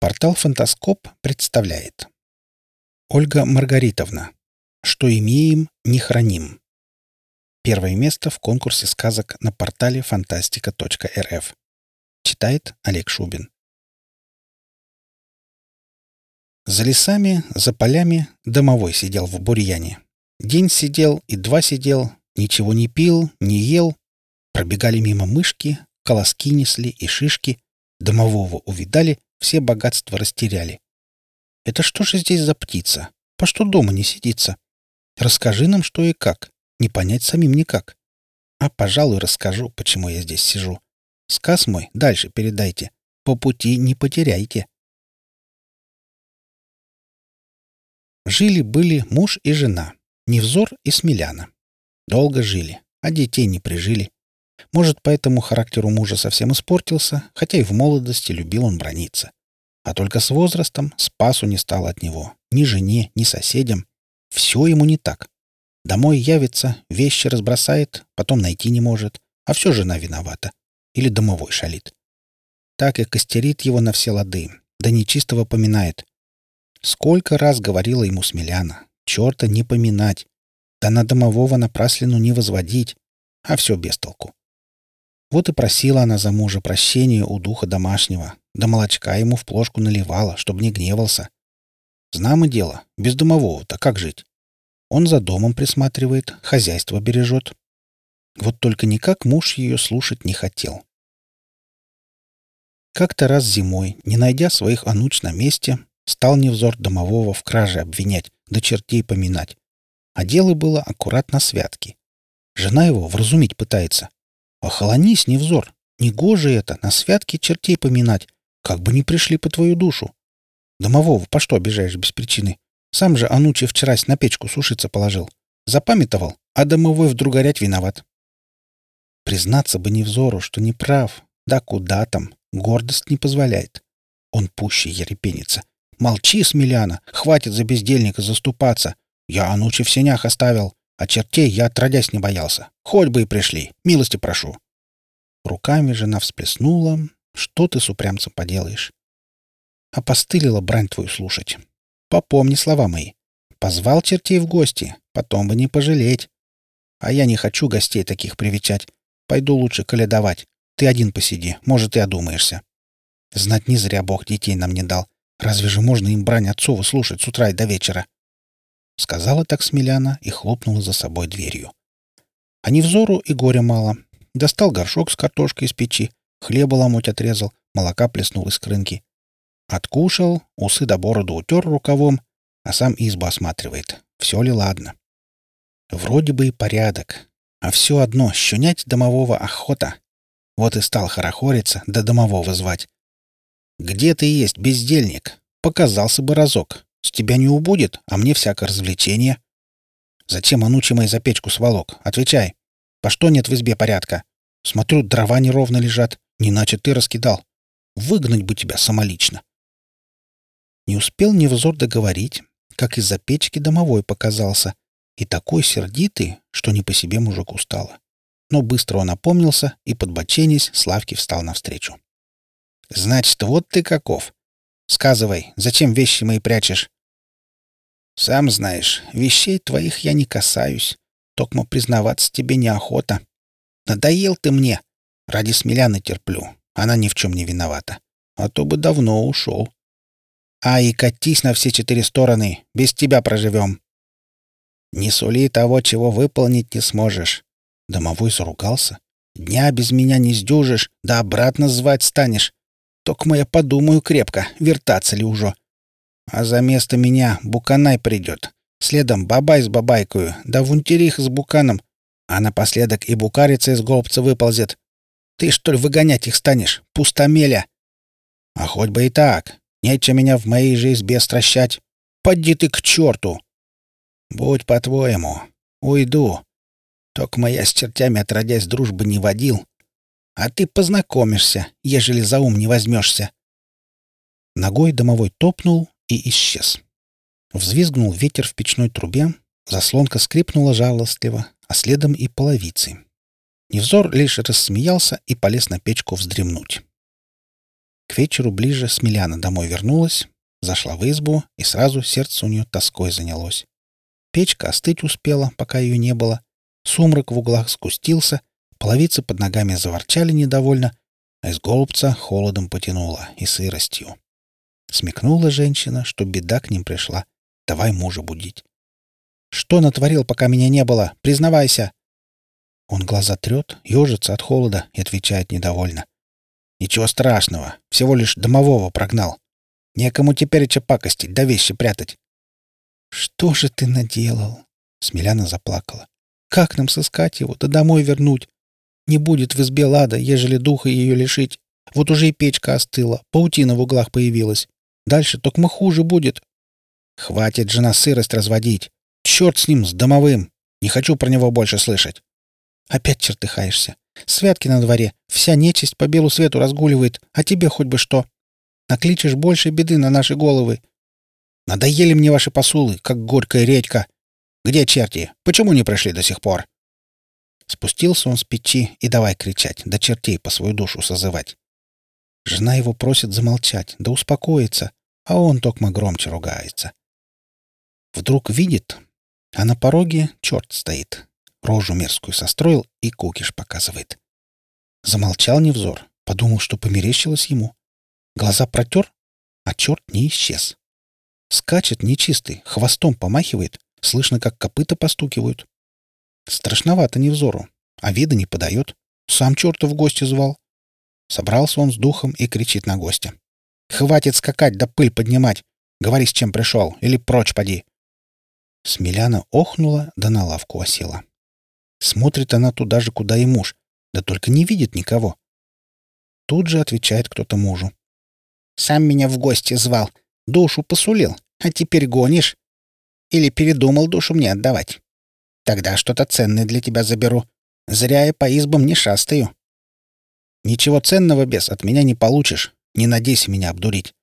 Портал «Фантаскоп» представляет. Ольга Маргаритовна. Что имеем, не храним. Первое место в конкурсе сказок на портале фантастика.рф. Читает Олег Шубин. За лесами, за полями домовой сидел в бурьяне. День сидел и два сидел, ничего не пил, не ел. Пробегали мимо мышки, колоски несли и шишки. Домового увидали — все богатства растеряли. Это что же здесь за птица? По что дома не сидится? Расскажи нам, что и как. Не понять самим никак. А, пожалуй, расскажу, почему я здесь сижу. Сказ мой дальше передайте. По пути не потеряйте. Жили-были муж и жена, Невзор и Смеляна. Долго жили, а детей не прижили. Может, поэтому характер у мужа совсем испортился, хотя и в молодости любил он брониться. А только с возрастом спасу не стало от него. Ни жене, ни соседям. Все ему не так. Домой явится, вещи разбросает, потом найти не может. А все жена виновата. Или домовой шалит. Так и костерит его на все лады, да нечистого поминает. Сколько раз говорила ему Смеляна, черта не поминать, да на домового напраслину не возводить, а все без толку. Вот и просила она за мужа прощения у духа домашнего, да молочка ему в плошку наливала, чтобы не гневался. Знамо дело, без домового-то как жить? Он за домом присматривает, хозяйство бережет. Вот только никак муж ее слушать не хотел. Как-то раз зимой, не найдя своих ануч на месте, стал невзор домового в краже обвинять, да чертей поминать. А дело было аккуратно святки. Жена его вразумить пытается, Охолонись, невзор. Негоже это, на святке чертей поминать. Как бы не пришли по твою душу. Домового по что обижаешь без причины? Сам же Анучи вчерась на печку сушиться положил. Запамятовал, а домовой вдруг горять виноват. Признаться бы невзору, что не прав. Да куда там, гордость не позволяет. Он пуще ерепенится. Молчи, Смеляна, хватит за бездельника заступаться. Я Анучи в сенях оставил. А чертей я отродясь не боялся. Хоть бы и пришли. Милости прошу. Руками жена всплеснула. Что ты с упрямцем поделаешь? Опостылила брань твою слушать. Попомни слова мои. Позвал чертей в гости, потом бы не пожалеть. А я не хочу гостей таких привечать. Пойду лучше каледовать. Ты один посиди, может, и одумаешься. Знать не зря Бог детей нам не дал. Разве же можно им брань отцова слушать с утра и до вечера? Сказала так Смеляна и хлопнула за собой дверью. А невзору и горя мало. Достал горшок с картошкой из печи, хлеба ломоть отрезал, молока плеснул из крынки. Откушал, усы до бороду утер рукавом, а сам избу осматривает. Все ли ладно? Вроде бы и порядок. А все одно щунять домового охота. Вот и стал хорохориться, да домового звать. «Где ты есть, бездельник? Показался бы разок. С тебя не убудет, а мне всякое развлечение. Зачем анучи мои за печку сволок? Отвечай. По что нет в избе порядка? Смотрю, дрова неровно лежат, не иначе ты раскидал. Выгнать бы тебя самолично. Не успел невзор договорить, как из-за печки домовой показался, и такой сердитый, что не по себе мужику стало. Но быстро он опомнился и, подбоченясь, Славки встал навстречу. «Значит, вот ты каков. Сказывай, зачем вещи мои прячешь? Сам знаешь, вещей твоих я не касаюсь. Токмо признаваться тебе неохота. Надоел ты мне. Ради Смеляны терплю. Она ни в чем не виновата. А то бы давно ушел. А и катись на все четыре стороны. Без тебя проживем. Не сули того, чего выполнить не сможешь. Домовой заругался. Дня без меня не сдюжишь, да обратно звать станешь. Только я подумаю крепко, вертаться ли уже. А за место меня Буканай придет. Следом Бабай с Бабайкою, да Вунтерих с Буканом. А напоследок и Букарица из голубца выползет. Ты, что ли, выгонять их станешь? Пустомеля!» «А хоть бы и так. Нечего меня в моей же избе стращать. Поди ты к черту!» «Будь по-твоему. Уйду. Только моя с чертями отродясь дружбы не водил. А ты познакомишься, ежели за ум не возьмешься. Ногой домовой топнул и исчез. Взвизгнул ветер в печной трубе, заслонка скрипнула жалостливо, а следом и половицы. Невзор лишь рассмеялся и полез на печку вздремнуть. К вечеру ближе Смеляна домой вернулась, зашла в избу, и сразу сердце у нее тоской занялось. Печка остыть успела, пока ее не было. Сумрак в углах скустился, половицы под ногами заворчали недовольно, а из голубца холодом потянуло и сыростью. Смекнула женщина, что беда к ним пришла. Давай мужа будить. «Что натворил, пока меня не было? Признавайся!» Он глаза трет, ежится от холода и отвечает недовольно. «Ничего страшного. Всего лишь домового прогнал. Некому теперь пакостить, да вещи прятать». «Что же ты наделал?» Смеляна заплакала. «Как нам сыскать его, да домой вернуть? Не будет в избе лада, ежели духа ее лишить. Вот уже и печка остыла, паутина в углах появилась. Дальше только хуже будет. Хватит же на сырость разводить. Черт с ним, с домовым. Не хочу про него больше слышать. Опять чертыхаешься. Святки на дворе. Вся нечисть по белу свету разгуливает, а тебе хоть бы что. Накличешь больше беды на наши головы. Надоели мне ваши посулы, как горькая редька. Где черти? Почему не пришли до сих пор? Спустился он с печи и давай кричать, до чертей по свою душу созывать. Жена его просит замолчать, да успокоиться, а он токмо громче ругается. Вдруг видит, а на пороге черт стоит, рожу мерзкую состроил и кукиш показывает. Замолчал невзор, подумал, что померещилось ему. Глаза протер, а черт не исчез. Скачет нечистый, хвостом помахивает, слышно, как копыта постукивают. Страшновато невзору, а вида не подает. Сам черта в гости звал. Собрался он с духом и кричит на гостя. «Хватит скакать да пыль поднимать! Говори, с чем пришел, или прочь поди!» Смеляна охнула, да на лавку осела. Смотрит она туда же, куда и муж, да только не видит никого. Тут же отвечает кто-то мужу. «Сам меня в гости звал, душу посулил, а теперь гонишь? Или передумал душу мне отдавать? Тогда что-то ценное для тебя заберу. Зря я по избам не шастаю». Ничего ценного, без от меня не получишь. Не надейся меня обдурить.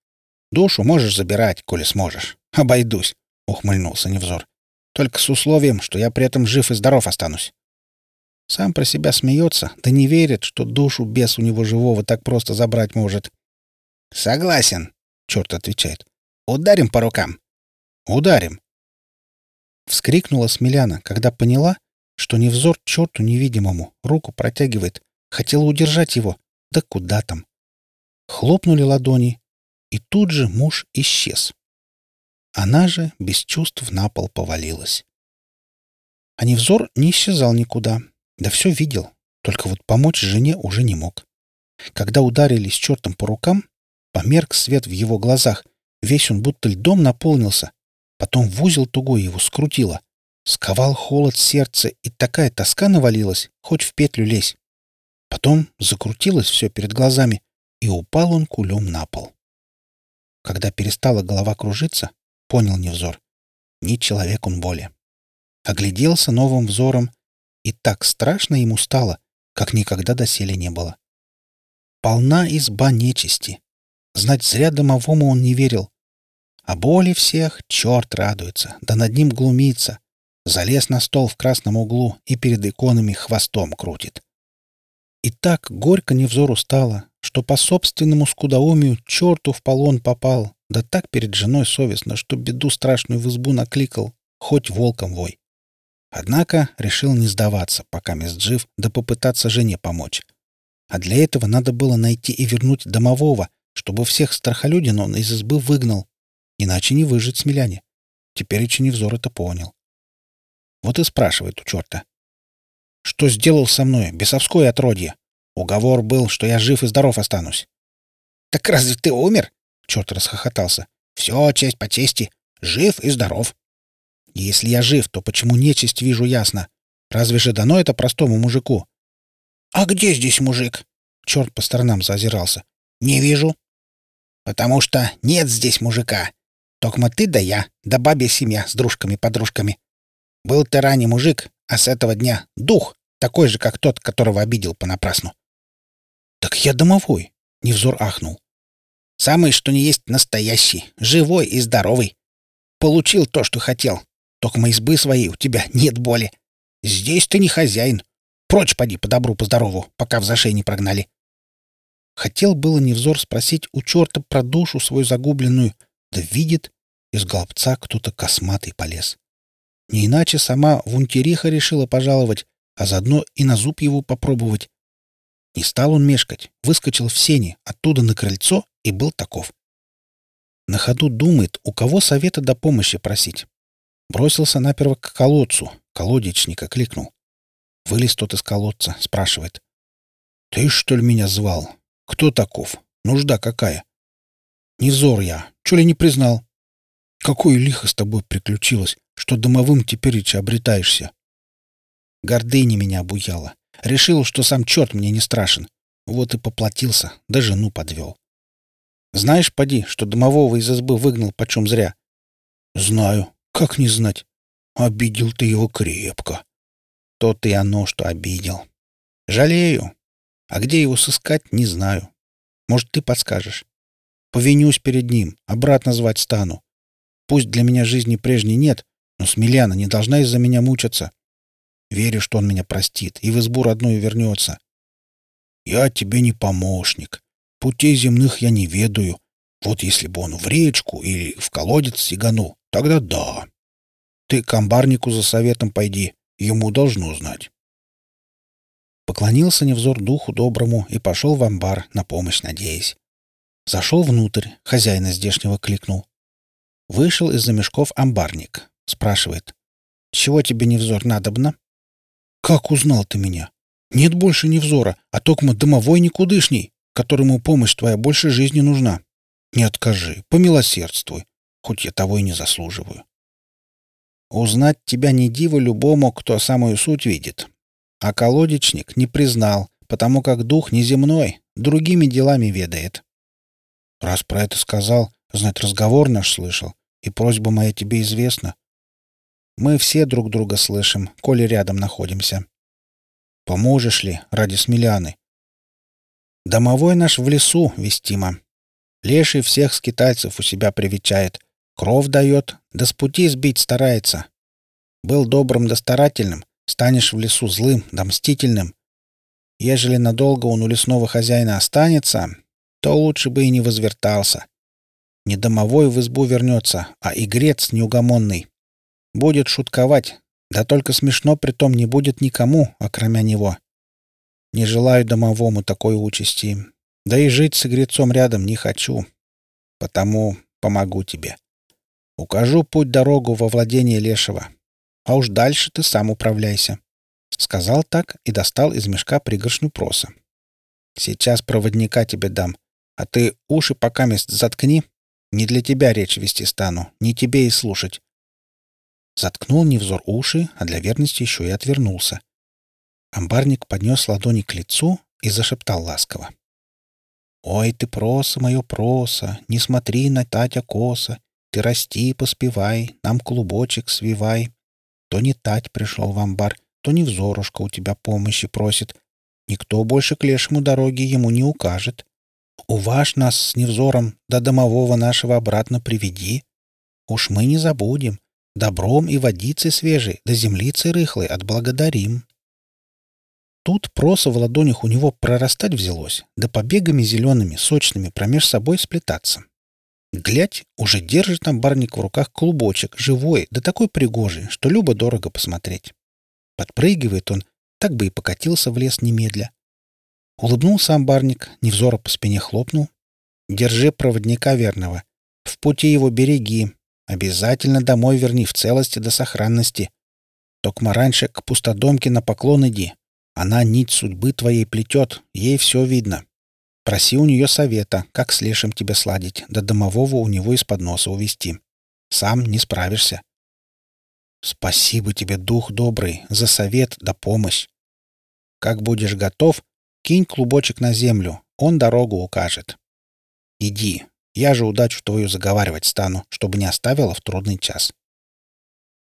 Душу можешь забирать, коли сможешь. Обойдусь, — ухмыльнулся Невзор. Только с условием, что я при этом жив и здоров останусь. Сам про себя смеется, да не верит, что душу без у него живого так просто забрать может. «Согласен», — черт отвечает. «Ударим по рукам». «Ударим». Вскрикнула Смеляна, когда поняла, что Невзор черту невидимому руку протягивает, Хотела удержать его. Да куда там? Хлопнули ладони, и тут же муж исчез. Она же без чувств на пол повалилась. А Невзор не исчезал никуда. Да все видел. Только вот помочь жене уже не мог. Когда ударили с чертом по рукам, померк свет в его глазах. Весь он будто льдом наполнился. Потом в узел тугой его скрутило. Сковал холод сердца, и такая тоска навалилась, хоть в петлю лезь. Потом закрутилось все перед глазами, и упал он кулем на пол. Когда перестала голова кружиться, понял невзор. Не человек он более. Огляделся новым взором, и так страшно ему стало, как никогда доселе не было. Полна изба нечисти. Знать зря домовому он не верил. А боли всех черт радуется, да над ним глумится. Залез на стол в красном углу и перед иконами хвостом крутит. И так горько невзору стало, что по собственному скудоумию черту в полон попал, да так перед женой совестно, что беду страшную в избу накликал, хоть волком вой. Однако решил не сдаваться, пока мест жив, да попытаться жене помочь. А для этого надо было найти и вернуть домового, чтобы всех страхолюдин он из избы выгнал. Иначе не выжить смеляне. Теперь и Невзор это понял. Вот и спрашивает у черта. Что сделал со мной, бесовское отродье? Уговор был, что я жив и здоров останусь. Так разве ты умер? Черт расхохотался. Все, честь по чести. Жив и здоров. Если я жив, то почему нечисть вижу ясно? Разве же дано это простому мужику? А где здесь мужик? Черт по сторонам заозирался. Не вижу. Потому что нет здесь мужика. Токма ты да я, да бабья семья с дружками-подружками. Был ты ранний мужик, а с этого дня дух, такой же, как тот, которого обидел понапрасну. Так я домовой, Невзор ахнул. Самый, что не есть настоящий, живой и здоровый. Получил то, что хотел. Моей избы своей у тебя нет боли. Здесь ты не хозяин. Прочь поди по добру, по здорову, пока в зашей не прогнали. Хотел было Невзор спросить у черта про душу свою загубленную, да видит, из голубца кто-то косматый полез. Не иначе сама Вунтериха решила пожаловать, а заодно и на зуб его попробовать. Не стал он мешкать, выскочил в сени, оттуда на крыльцо и был таков. На ходу думает, у кого совета до помощи просить. Бросился наперво к колодцу, колодечника кликнул. Вылез тот из колодца, спрашивает. «Ты, что ли, меня звал? Кто таков? Нужда какая?» «Невзор я. Чё ли не признал?» «Какое лихо с тобой приключилось, что домовым теперь обретаешься?» Гордыня меня обуяла. Решил, что сам черт мне не страшен. Вот и поплатился, да жену подвел. Знаешь, поди, что домового из избы выгнал почем зря? Знаю. Как не знать? Обидел ты его крепко. То и оно, что обидел. Жалею. А где его сыскать, не знаю. Может, ты подскажешь. Повинюсь перед ним, обратно звать стану. Пусть для меня жизни прежней нет, но Смеляна не должна из-за меня мучаться. Верю, что он меня простит и в избу родную вернется. Я тебе не помощник. Путей земных я не ведаю. Вот если бы он в речку или в колодец сиганул, тогда да. Ты к амбарнику за советом пойди, ему должно знать. Поклонился невзор духу доброму и пошел в амбар, на помощь надеясь. Зашел внутрь, хозяина здешнего кликнул. Вышел из-за мешков амбарник. Спрашивает. «Чего тебе невзор надобно?» «Как узнал ты меня? Нет больше невзора, а токмо домовой никудышний, которому помощь твоя больше жизни нужна. Не откажи, помилосердствуй, хоть я того и не заслуживаю». «Узнать тебя не диво любому, кто самую суть видит. А колодечник не признал, потому как дух неземной, другими делами ведает». «Раз про это сказал, знать разговор наш слышал, и просьба моя тебе известна, мы все друг друга слышим, коли рядом находимся. Поможешь ли ради Смеляны? Домовой наш в лесу, вестимо. Леший всех скитальцев у себя привечает, кров дает, да с пути сбить старается. Был добрым да старательным, станешь в лесу злым да мстительным. Ежели надолго он у лесного хозяина останется, то лучше бы и не возвертался. Не домовой в избу вернется, а игрец неугомонный. Будет шутковать, да только смешно притом не будет никому, окромя него. Не желаю домовому такой участи, да и жить с игрецом рядом не хочу. Потому помогу тебе. Укажу путь-дорогу во владение Лешего. А уж дальше ты сам управляйся. Сказал так и достал из мешка пригоршню проса. Сейчас проводника тебе дам, а ты уши пока мест заткни. Не для тебя речь вести стану, не тебе и слушать. Заткнул невзор уши, а для верности еще и отвернулся. Амбарник поднес ладони к лицу и зашептал ласково. «Ой ты, проса мое проса, не смотри на Татя коса, ты расти поспевай, нам клубочек свивай. То не Тать пришел в амбар, то не взорушка у тебя помощи просит. Никто больше к лешему дороги ему не укажет. Уваж нас с невзором до домового нашего обратно приведи. Уж мы не забудем, Добром и водицей свежей, да землицей рыхлой отблагодарим. Тут проса в ладонях у него прорастать взялось, да побегами зелеными, сочными промеж собой сплетаться. Глядь, уже держит там барник в руках клубочек, живой, да такой пригожий, что любо-дорого посмотреть. Подпрыгивает он, так бы и покатился в лес немедля. Улыбнулся амбарник, невзора по спине хлопнул. «Держи проводника верного. В пути его береги, Обязательно домой верни в целости до сохранности. Токма раньше к пустодомке на поклон иди. Она нить судьбы твоей плетет, ей все видно. Проси у нее совета, как с лешим тебя сладить, до домового у него из-под носа увести. Сам не справишься. Спасибо тебе, дух добрый, за совет да помощь. Как будешь готов, кинь клубочек на землю, он дорогу укажет. Иди, я же удачу твою заговаривать стану, чтобы не оставила в трудный час.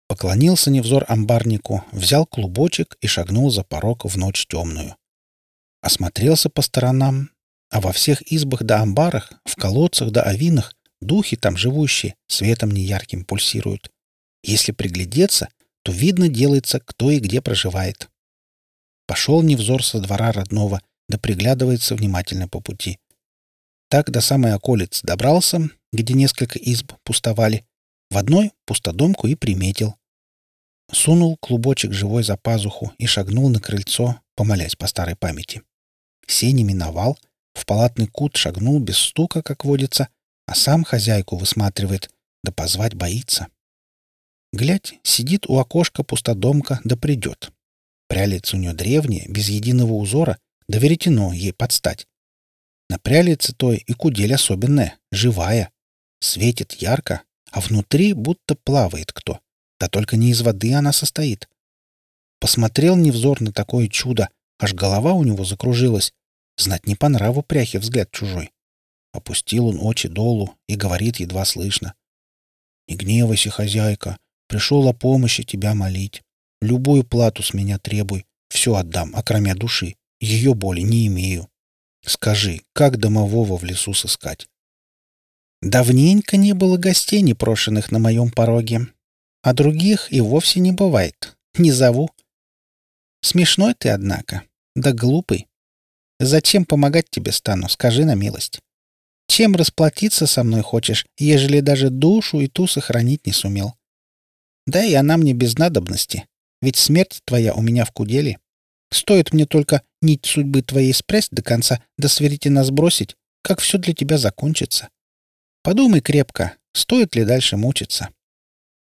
Поклонился невзор амбарнику, взял клубочек и шагнул за порог в ночь темную. Осмотрелся по сторонам, а во всех избах да амбарах, в колодцах да овинах духи там живущие светом неярким пульсируют. Если приглядеться, то видно делается, кто и где проживает. Пошел невзор со двора родного, да приглядывается внимательно по пути. Так до самой околиц добрался, где несколько изб пустовали. В одной пустодомку и приметил. Сунул клубочек живой за пазуху и шагнул на крыльцо, помолясь по старой памяти. Сени миновал, в палатный кут шагнул без стука, как водится, а сам хозяйку высматривает, да позвать боится. Глядь, сидит у окошка пустодомка, да придет. Прялица у нее древняя, без единого узора, да веретено ей подстать. На прялице той и кудель особенная, живая. Светит ярко, а внутри будто плавает кто. Да только не из воды она состоит. Посмотрел невзор на такое чудо, аж голова у него закружилась. Знать не по нраву пряхе взгляд чужой. Опустил он очи долу и говорит едва слышно. «Не гневайся, хозяйка, пришел о помощи тебя молить. Любую плату с меня требуй, все отдам, окромя души. Ее боли не имею. Скажи, как домового в лесу сыскать?» «Давненько не было гостей, непрошенных на моем пороге», а других и вовсе не бывает. Не зову. Смешной ты, однако. Да глупый. Зачем помогать тебе стану, скажи на милость. Чем расплатиться со мной хочешь, ежели даже душу и ту сохранить не сумел? Да и она мне без надобности, ведь смерть твоя у меня в куделе. Стоит мне только нить судьбы твоей спрясть до конца, да сверетина сбросить, как все для тебя закончится. Подумай крепко, стоит ли дальше мучиться.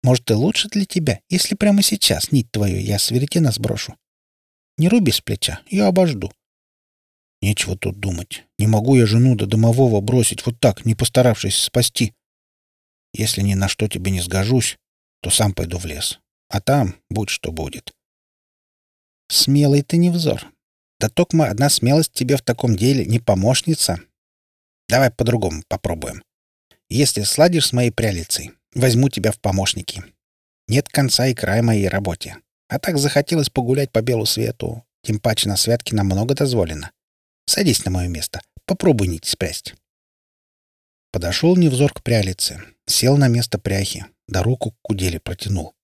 Может, и лучше для тебя, если прямо сейчас нить твою я с веретена сброшу. Не руби с плеча, я обожду. Нечего тут думать. Не могу я жену до домового бросить вот так, не постаравшись спасти. Если ни на что тебе не сгожусь, то сам пойду в лес. А там будь что будет. Смелый ты не взор. Да токма одна смелость тебе в таком деле не помощница. Давай по-другому попробуем. Если сладишь с моей прялицей, Возьму тебя в помощники. Нет конца и края моей работе. А так захотелось погулять по белу свету. Тем паче на святке нам много дозволено. Садись на мое место. Попробуй нить спрясть. Подошел невзор к прялице. Сел на место пряхи. Да руку к куделе протянул.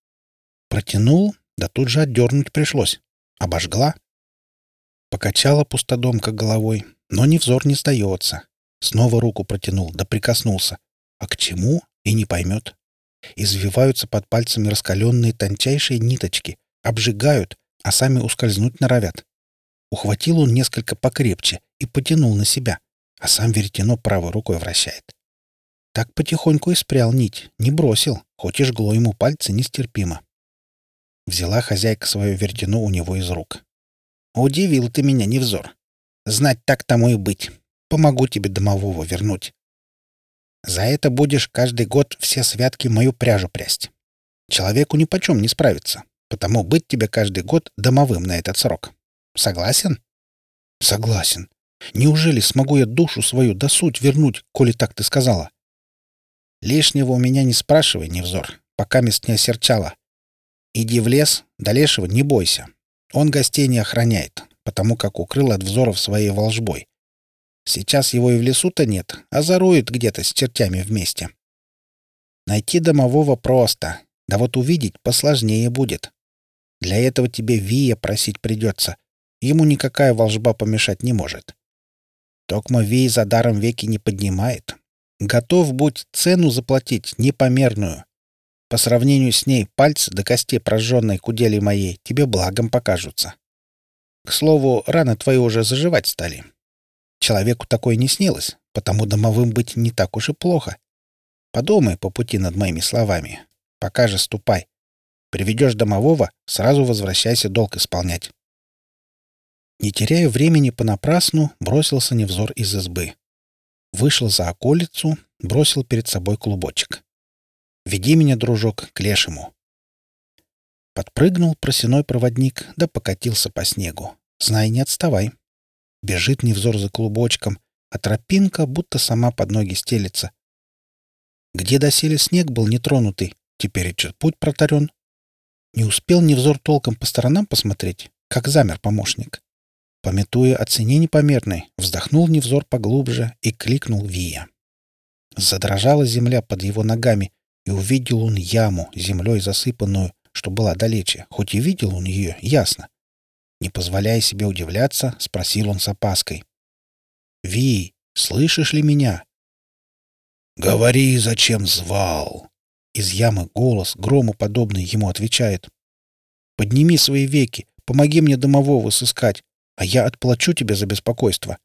Протянул, да тут же отдернуть пришлось. Обожгла. Покачала пустодомка головой, но невзор не сдается. Снова руку протянул, да прикоснулся. А к чему? И не поймет. Извиваются под пальцами раскаленные тончайшие ниточки, обжигают, а сами ускользнуть норовят. Ухватил он несколько покрепче и потянул на себя, а сам веретено правой рукой вращает. Так потихоньку и спрял нить, не бросил, хоть и жгло ему пальцы нестерпимо. Взяла хозяйка свое веретено у него из рук. «Удивил ты меня, невзор. Знать так тому и быть. Помогу тебе домового вернуть. За это будешь каждый год все святки мою пряжу прясть. Человеку ни почем не справиться, потому быть тебе каждый год домовым на этот срок. Согласен? Согласен. Неужели смогу я душу свою до суть вернуть, коли так ты сказала? Лишнего у меня не спрашивай, невзор, пока мест не осерчала. Иди в лес, до лешего не бойся. Он гостей не охраняет, потому как укрыл от взоров своей волжбой. Сейчас его и в лесу-то нет, а зарует где-то с чертями вместе. Найти домового просто, да вот увидеть посложнее будет. Для этого тебе Вия просить придется. Ему никакая волжба помешать не может. Токма Вий за даром веки не поднимает. Готов будь цену заплатить непомерную. По сравнению с ней пальцы до кости прожженной кудели моей тебе благом покажутся. К слову, раны твои уже заживать стали. Человеку такое не снилось, потому домовым быть не так уж и плохо. Подумай по пути над моими словами. Пока же ступай. Приведешь домового, сразу возвращайся долг исполнять. Не теряя времени понапрасну, бросился невзор из избы. Вышел за околицу, бросил перед собой клубочек. «Веди меня, дружок, к лешему». Подпрыгнул просеной проводник, да покатился по снегу. Знай, не отставай. Бежит невзор за клубочком, а тропинка будто сама под ноги стелется. Где доселе снег был нетронутый, теперь и путь протарен. Не успел невзор толком по сторонам посмотреть, как замер помощник. Пометуя о цене непомерной, вздохнул невзор поглубже и кликнул Вия. Задрожала земля под его ногами, и увидел он яму, землей засыпанную, что была далече, хоть и видел он ее, ясно. Не позволяя себе удивляться, спросил он с опаской. «Ви, слышишь ли меня?» «Говори, зачем звал?» Из ямы голос, грому подобный, ему отвечает. «Подними свои веки, помоги мне домового сыскать, а я отплачу тебе за беспокойство».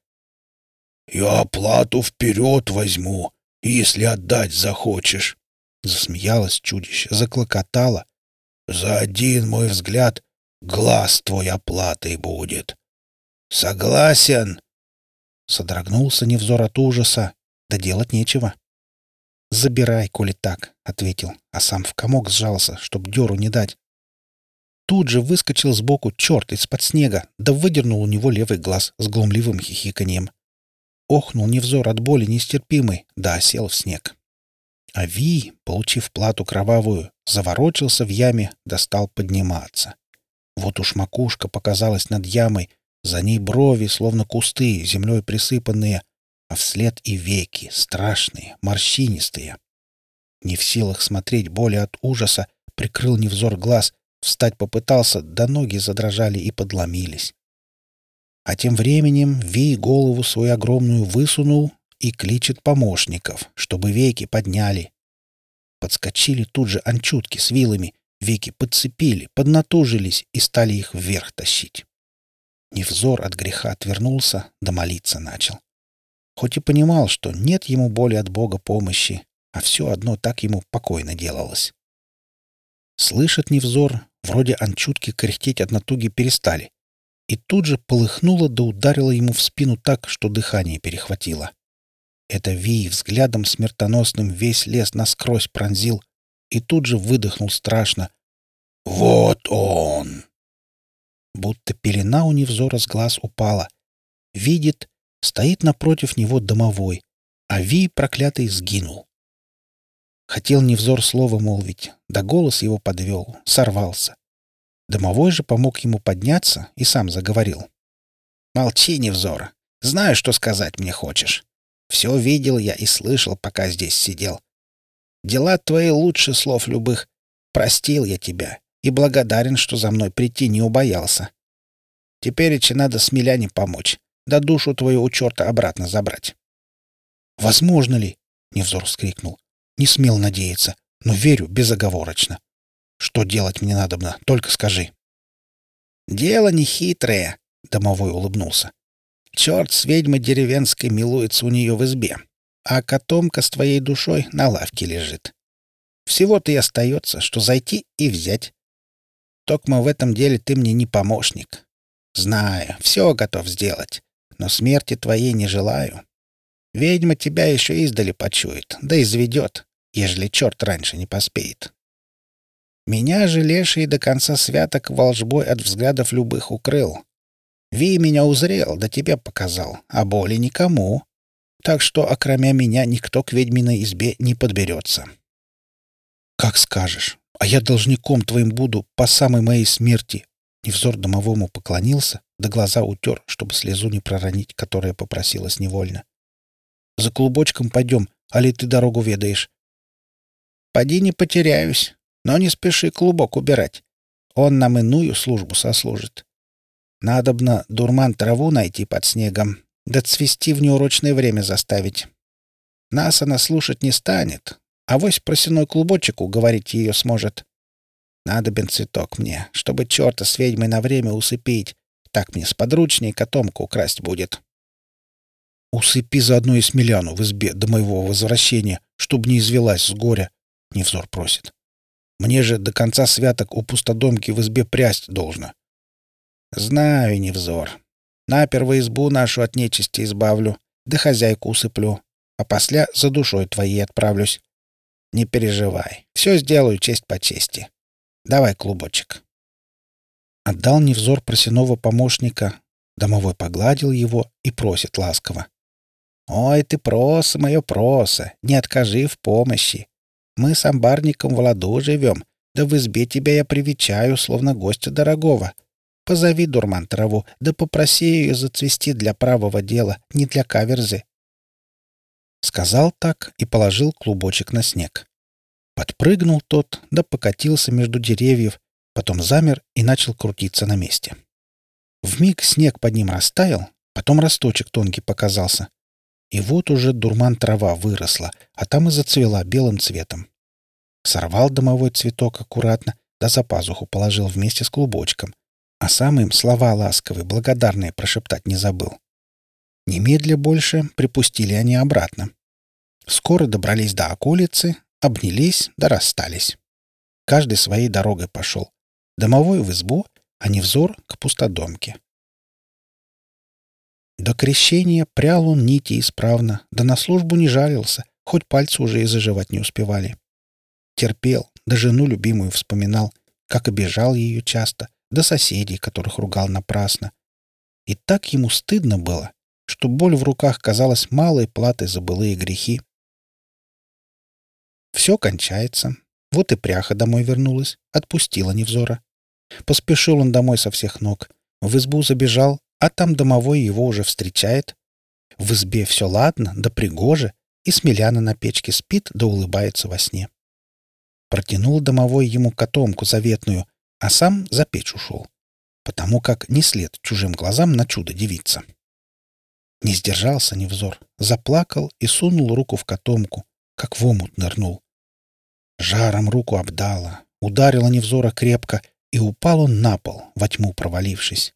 «Я оплату вперед возьму, если отдать захочешь», — засмеялось чудище, заклокотало. «За один мой взгляд глаз твой оплатой будет. Согласен?» Содрогнулся невзор от ужаса. Да делать нечего. «Забирай, коли так», — ответил, а сам в комок сжался, чтоб дёру не дать. Тут же выскочил сбоку черт из-под снега, да выдернул у него левый глаз с глумливым хихиканьем. Охнул невзор от боли нестерпимой, да осел в снег. А Ви, получив плату кровавую, заворочился в яме, да стал подниматься. Вот уж макушка показалась над ямой, за ней брови, словно кусты, землей присыпанные, а вслед и веки, страшные, морщинистые. Не в силах смотреть боли от ужаса, прикрыл невзор глаз, встать попытался, да ноги задрожали и подломились. А тем временем Ви голову свою огромную высунул и кличет помощников, чтобы веки подняли. Подскочили тут же анчутки с вилами, веки подцепили, поднатужились и стали их вверх тащить. Невзор от греха отвернулся, да молиться начал. Хоть и понимал, что нет ему боли от Бога помощи, а все одно так ему покойно делалось. Слышит Невзор, вроде анчутки кряхтеть от натуги перестали. И тут же полыхнуло да ударило ему в спину так, что дыхание перехватило. Это Ви взглядом смертоносным весь лес насквозь пронзил и тут же выдохнул страшно. «Вот он!» Будто пелена у невзора с глаз упала. Видит, стоит напротив него домовой, а Ви, проклятый, сгинул. Хотел невзор слово молвить, да голос его подвел, сорвался. Домовой же помог ему подняться и сам заговорил. «Молчи, невзор. Знаю, что сказать мне хочешь. Все видел я и слышал, пока здесь сидел. Дела твои лучше слов любых. Простил я тебя и благодарен, что за мной прийти не убоялся. Теперь надо смеляне помочь, да душу твою у черта обратно забрать. «Возможно ли?» — Невзор вскрикнул. «Не смел надеяться, но верю безоговорочно. Что делать мне надобно, только скажи». «Дело нехитрое», — домовой улыбнулся. «Черт с ведьмой деревенской милуется у нее в избе, а котомка с твоей душой на лавке лежит. Всего-то и остается, что зайти и взять. Токмо в этом деле ты мне не помощник. Знаю, все готов сделать, но смерти твоей не желаю. Ведьма тебя еще издали почует, да и заведет, ежели черт раньше не поспеет. Меня же леший до конца святок волжбой от взглядов любых укрыл. Ви меня узрел, да тебе показал, а боли никому. Так что, окромя меня, никто к ведьминой избе не подберется. — Как скажешь. А я должником твоим буду по самой моей смерти, Невзор домовому поклонился, да глаза утер, чтобы слезу не проронить, которая попросилась невольно. «За клубочком пойдем, али ты дорогу ведаешь?» «Поди не потеряюсь, но не спеши клубок убирать. Он нам иную службу сослужит. Надобно дурман траву найти под снегом, да цвести в неурочное время заставить. Нас она слушать не станет, а вось просяной клубочек уговорить ее сможет. Надобен цветок мне, чтобы черта с ведьмой на время усыпить. Так мне сподручнее котомку украсть будет. Усыпи заодно и смеляну в избе до моего возвращения, чтобы не извелась с горя, — Невзор просит. Мне же до конца святок у пустодомки в избе прясть должно. Знаю, Невзор. Наперво избу нашу от нечисти избавлю, да хозяйку усыплю, а после за душой твоей отправлюсь. Не переживай, все сделаю честь по чести. Давай клубочек. Отдал невзор просяного помощника. Домовой погладил его и просит ласково. «Ой, ты проса, мое проса, не откажи в помощи. Мы с амбарником в ладу живем, да в избе тебя я привечаю, словно гостя дорогого. Позови дурман траву, да попроси ее зацвести для правого дела, не для каверзы». Сказал так и положил клубочек на снег. Подпрыгнул тот, да покатился между деревьев, потом замер и начал крутиться на месте. Вмиг снег под ним растаял, потом росточек тонкий показался. И вот уже дурман трава выросла, а там и зацвела белым цветом. Сорвал домовой цветок аккуратно, да за пазуху положил вместе с клубочком, а сам им слова ласковые, благодарные прошептать не забыл. Немедля больше припустили они обратно. Скоро добрались до околицы, обнялись да расстались. Каждый своей дорогой пошел. Домовой в избу, а невзор к пустодомке. До крещения прял он нити исправно, да на службу не жалился, хоть пальцы уже и заживать не успевали. Терпел, да жену любимую вспоминал, как обижал ее часто, да соседей, которых ругал напрасно. И так ему стыдно было, что боль в руках казалась малой платой за былые грехи. Все кончается. Вот и пряха домой вернулась, отпустила невзора. Поспешил он домой со всех ног. В избу забежал, а там домовой его уже встречает. В избе все ладно, да пригоже, и Смеляна на печке спит да улыбается во сне. Протянул домовой ему котомку заветную, а сам за печь ушел, потому как не след чужим глазам на чудо девица. Не сдержался невзор, заплакал и сунул руку в котомку, как в омут нырнул. Жаром руку обдало, ударило невзора крепко, и упал он на пол, во тьму провалившись.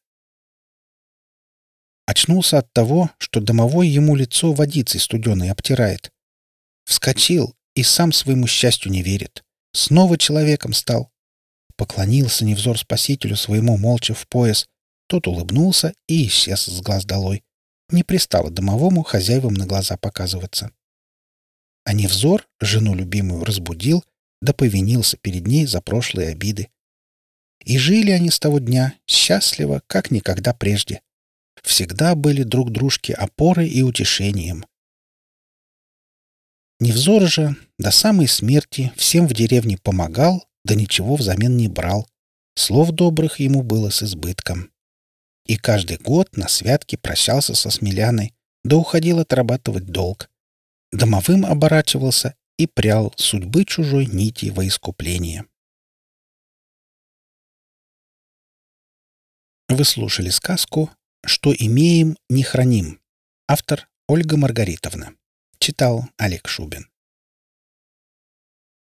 Очнулся от того, что домовой ему лицо водицей студеной обтирает. Вскочил и сам своему счастью не верит. Снова человеком стал. Поклонился невзор спасителю своему молча в пояс. Тот улыбнулся и исчез с глаз долой. Не пристало домовому хозяевам на глаза показываться. А невзор жену любимую разбудил, да повинился перед ней за прошлые обиды. И жили они с того дня счастливо, как никогда прежде всегда были друг дружке опорой и утешением. Невзор же до самой смерти всем в деревне помогал, да ничего взамен не брал. Слов добрых ему было с избытком. И каждый год на святке прощался со Смеляной, да уходил отрабатывать долг. Домовым оборачивался и прял судьбы чужой нити во искупление. Вы слушали сказку что имеем, не храним. Автор Ольга Маргаритовна. Читал Олег Шубин.